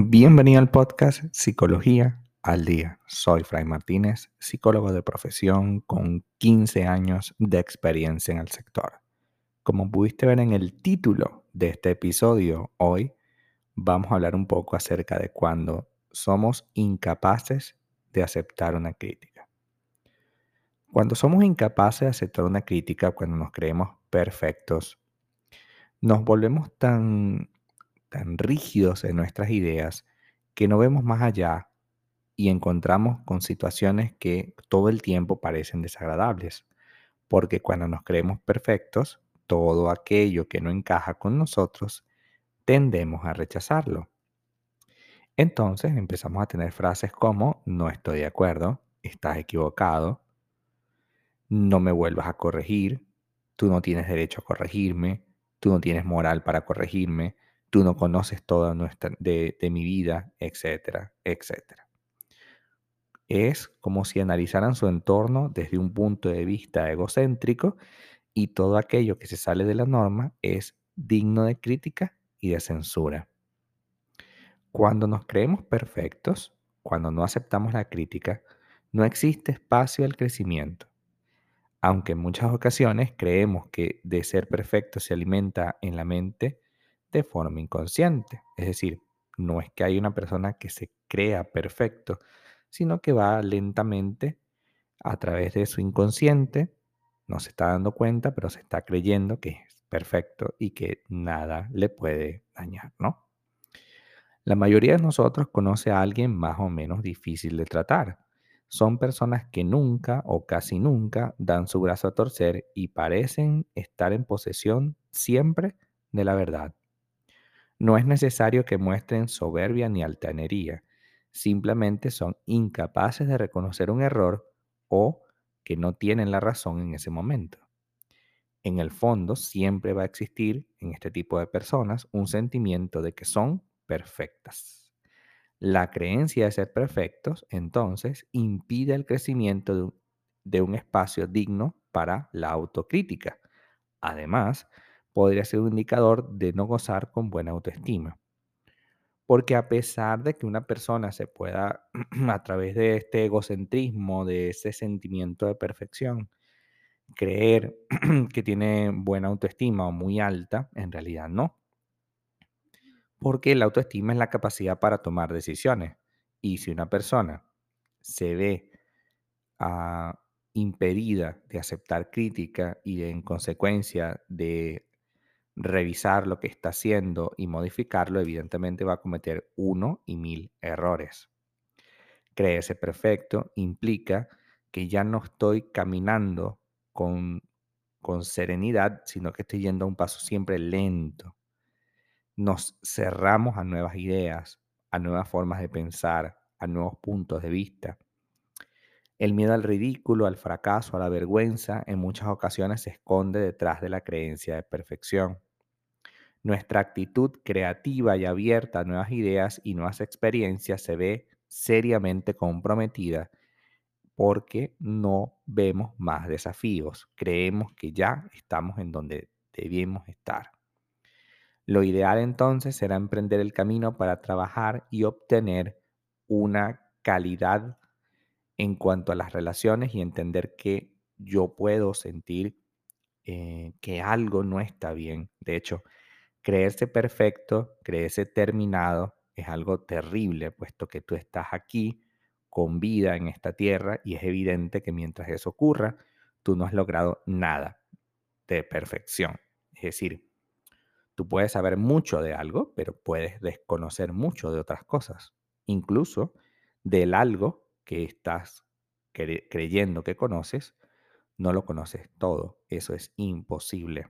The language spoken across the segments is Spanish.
Bienvenido al podcast Psicología al Día. Soy Fray Martínez, psicólogo de profesión con 15 años de experiencia en el sector. Como pudiste ver en el título de este episodio, hoy vamos a hablar un poco acerca de cuando somos incapaces de aceptar una crítica. Cuando somos incapaces de aceptar una crítica, cuando nos creemos perfectos, nos volvemos tan tan rígidos en nuestras ideas que no vemos más allá y encontramos con situaciones que todo el tiempo parecen desagradables. Porque cuando nos creemos perfectos, todo aquello que no encaja con nosotros, tendemos a rechazarlo. Entonces empezamos a tener frases como no estoy de acuerdo, estás equivocado, no me vuelvas a corregir, tú no tienes derecho a corregirme, tú no tienes moral para corregirme, tú no conoces toda nuestra, de, mi vida, etcétera, etcétera. Es como si analizaran su entorno desde un punto de vista egocéntrico y todo aquello que se sale de la norma es digno de crítica y de censura. Cuando nos creemos perfectos, cuando no aceptamos la crítica, no existe espacio al crecimiento. Aunque en muchas ocasiones creemos que de ser perfecto se alimenta en la mente de forma inconsciente. Es decir, no es que hay una persona que se crea perfecto, sino que va lentamente a través de su inconsciente, no se está dando cuenta, pero se está creyendo que es perfecto y que nada le puede dañar, ¿no? La mayoría de nosotros conoce a alguien más o menos difícil de tratar. Son personas que nunca o casi nunca dan su brazo a torcer y parecen estar en posesión siempre de la verdad. No es necesario que muestren soberbia ni altanería, simplemente son incapaces de reconocer un error o que no tienen la razón en ese momento. En el fondo siempre va a existir en este tipo de personas un sentimiento de que son perfectas. La creencia de ser perfectos entonces impide el crecimiento de un, espacio digno para la autocrítica. Además, podría ser un indicador de no gozar con buena autoestima. Porque a pesar de que una persona se pueda, a través de este egocentrismo, de ese sentimiento de perfección, creer que tiene buena autoestima o muy alta, en realidad no. Porque la autoestima es la capacidad para tomar decisiones. Y si una persona se ve ah, impedida de aceptar crítica y en consecuencia de revisar lo que está haciendo y modificarlo, evidentemente va a cometer uno y mil errores. Creerse perfecto implica que ya no estoy caminando con, con serenidad, sino que estoy yendo a un paso siempre lento. Nos cerramos a nuevas ideas, a nuevas formas de pensar, a nuevos puntos de vista. El miedo al ridículo, al fracaso, a la vergüenza, en muchas ocasiones se esconde detrás de la creencia de perfección. Nuestra actitud creativa y abierta a nuevas ideas y nuevas experiencias se ve seriamente comprometida porque no vemos más desafíos. Creemos que ya estamos en donde debemos estar. Lo ideal entonces será emprender el camino para trabajar y obtener una calidad en cuanto a las relaciones y entender que yo puedo sentir eh, que algo no está bien. De hecho, Creerse perfecto, creerse terminado, es algo terrible, puesto que tú estás aquí con vida en esta tierra y es evidente que mientras eso ocurra, tú no has logrado nada de perfección. Es decir, tú puedes saber mucho de algo, pero puedes desconocer mucho de otras cosas. Incluso del algo que estás creyendo que conoces, no lo conoces todo. Eso es imposible.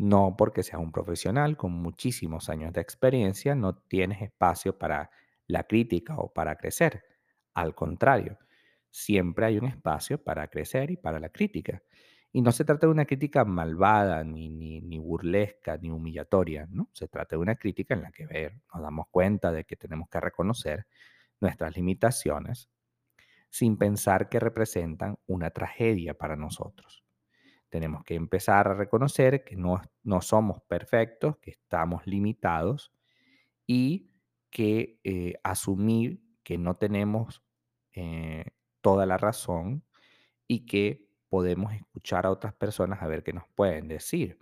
No porque seas un profesional con muchísimos años de experiencia, no tienes espacio para la crítica o para crecer. Al contrario, siempre hay un espacio para crecer y para la crítica. Y no se trata de una crítica malvada, ni, ni, burlesca, ni humillatoria, ¿no? Se trata de una crítica en la que ver, nos damos cuenta de que tenemos que reconocer nuestras limitaciones sin pensar que representan una tragedia para nosotros. Tenemos que empezar a reconocer que no, no somos perfectos, que estamos limitados y que eh, asumir que no tenemos eh, toda la razón y que podemos escuchar a otras personas a ver qué nos pueden decir.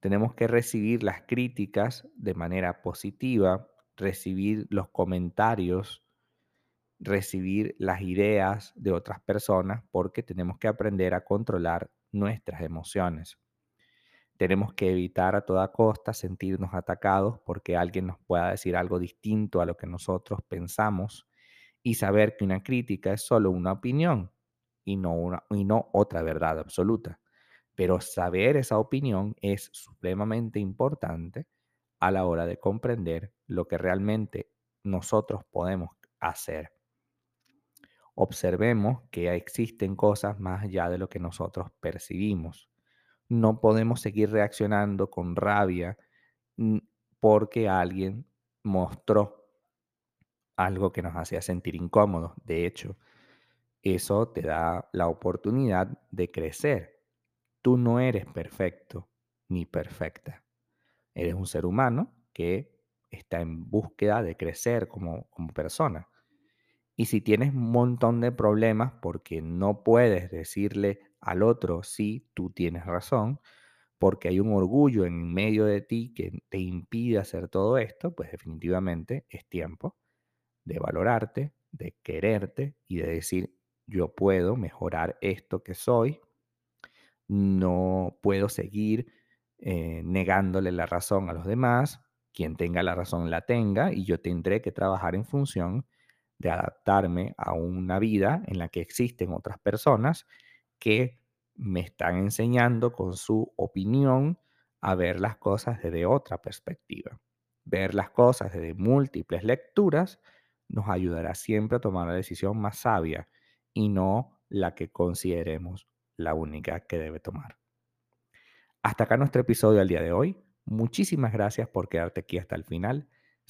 Tenemos que recibir las críticas de manera positiva, recibir los comentarios, recibir las ideas de otras personas, porque tenemos que aprender a controlar nuestras emociones. Tenemos que evitar a toda costa sentirnos atacados porque alguien nos pueda decir algo distinto a lo que nosotros pensamos y saber que una crítica es solo una opinión y no, una, y no otra verdad absoluta. Pero saber esa opinión es supremamente importante a la hora de comprender lo que realmente nosotros podemos hacer. Observemos que existen cosas más allá de lo que nosotros percibimos. No podemos seguir reaccionando con rabia porque alguien mostró algo que nos hacía sentir incómodos. De hecho, eso te da la oportunidad de crecer. Tú no eres perfecto ni perfecta. Eres un ser humano que está en búsqueda de crecer como, como persona. Y si tienes un montón de problemas porque no puedes decirle al otro sí, tú tienes razón, porque hay un orgullo en medio de ti que te impide hacer todo esto, pues definitivamente es tiempo de valorarte, de quererte y de decir, yo puedo mejorar esto que soy, no puedo seguir eh, negándole la razón a los demás, quien tenga la razón la tenga y yo tendré que trabajar en función de adaptarme a una vida en la que existen otras personas que me están enseñando con su opinión a ver las cosas desde otra perspectiva. Ver las cosas desde múltiples lecturas nos ayudará siempre a tomar la decisión más sabia y no la que consideremos la única que debe tomar. Hasta acá nuestro episodio al día de hoy. Muchísimas gracias por quedarte aquí hasta el final.